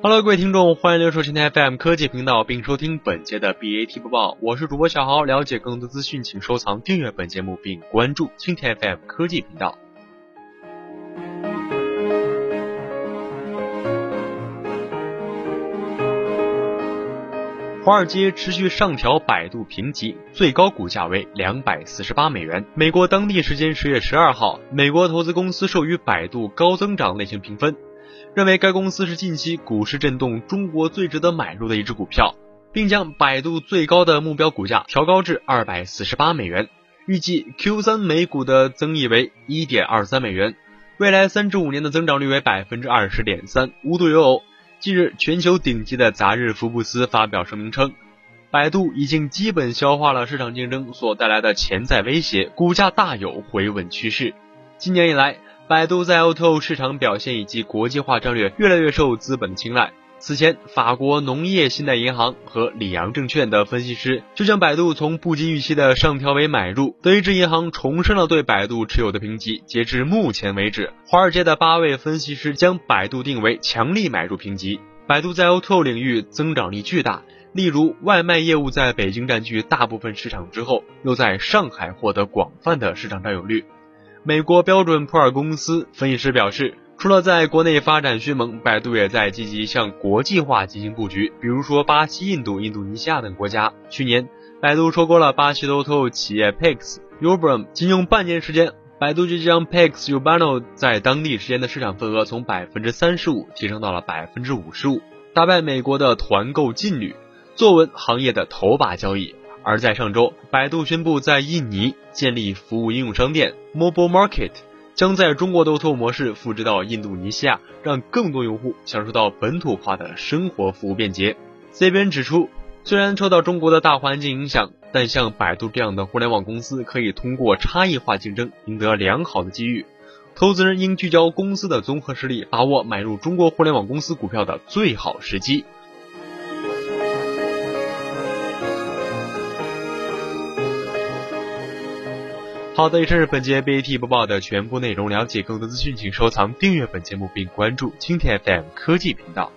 Hello，各位听众，欢迎留守蜻蜓 FM 科技频道，并收听本节的 BAT 播报。我是主播小豪。了解更多资讯，请收藏、订阅本节目，并关注蜻蜓 FM 科技频道。华尔街持续上调百度评级，最高股价为两百四十八美元。美国当地时间十月十二号，美国投资公司授予百度高增长类型评分。认为该公司是近期股市震动中国最值得买入的一只股票，并将百度最高的目标股价调高至二百四十八美元，预计 Q 三每股的增益为一点二三美元，未来三至五年的增长率为百分之二十点三，无独有偶。近日，全球顶级的杂志福布斯发表声明称，百度已经基本消化了市场竞争所带来的潜在威胁，股价大有回稳趋势。今年以来。百度在 O2O 市场表现以及国际化战略越来越受资本青睐。此前，法国农业信贷银行和里昂证券的分析师就将百度从不及预期的上调为买入。德意志银行重申了对百度持有的评级。截至目前为止，华尔街的八位分析师将百度定为强力买入评级。百度在 O2O 领域增长力巨大，例如外卖业务在北京占据大部分市场之后，又在上海获得广泛的市场占有率。美国标准普尔公司分析师表示，除了在国内发展迅猛，百度也在积极向国际化进行布局，比如说巴西、印度、印度尼西亚等国家。去年，百度收购了巴西的 O2O 企业 Pix Urbano，仅用半年时间，百度就将 Pix Urbano 在当地时间的市场份额从百分之三十五提升到了百分之五十五，打败美国的团购劲旅，坐稳行业的头把交椅。而在上周，百度宣布在印尼建立服务应用商店 Mobile Market，将在中国的 O2O 模式复制到印度尼西亚，让更多用户享受到本土化的生活服务便捷。CBN 指出，虽然受到中国的大环境影响，但像百度这样的互联网公司可以通过差异化竞争赢得良好的机遇。投资人应聚焦公司的综合实力，把握买入中国互联网公司股票的最好时机。好的，这是本节 BAT 播报的全部内容。了解更多资讯，请收藏、订阅本节目并关注青田 FM 科技频道。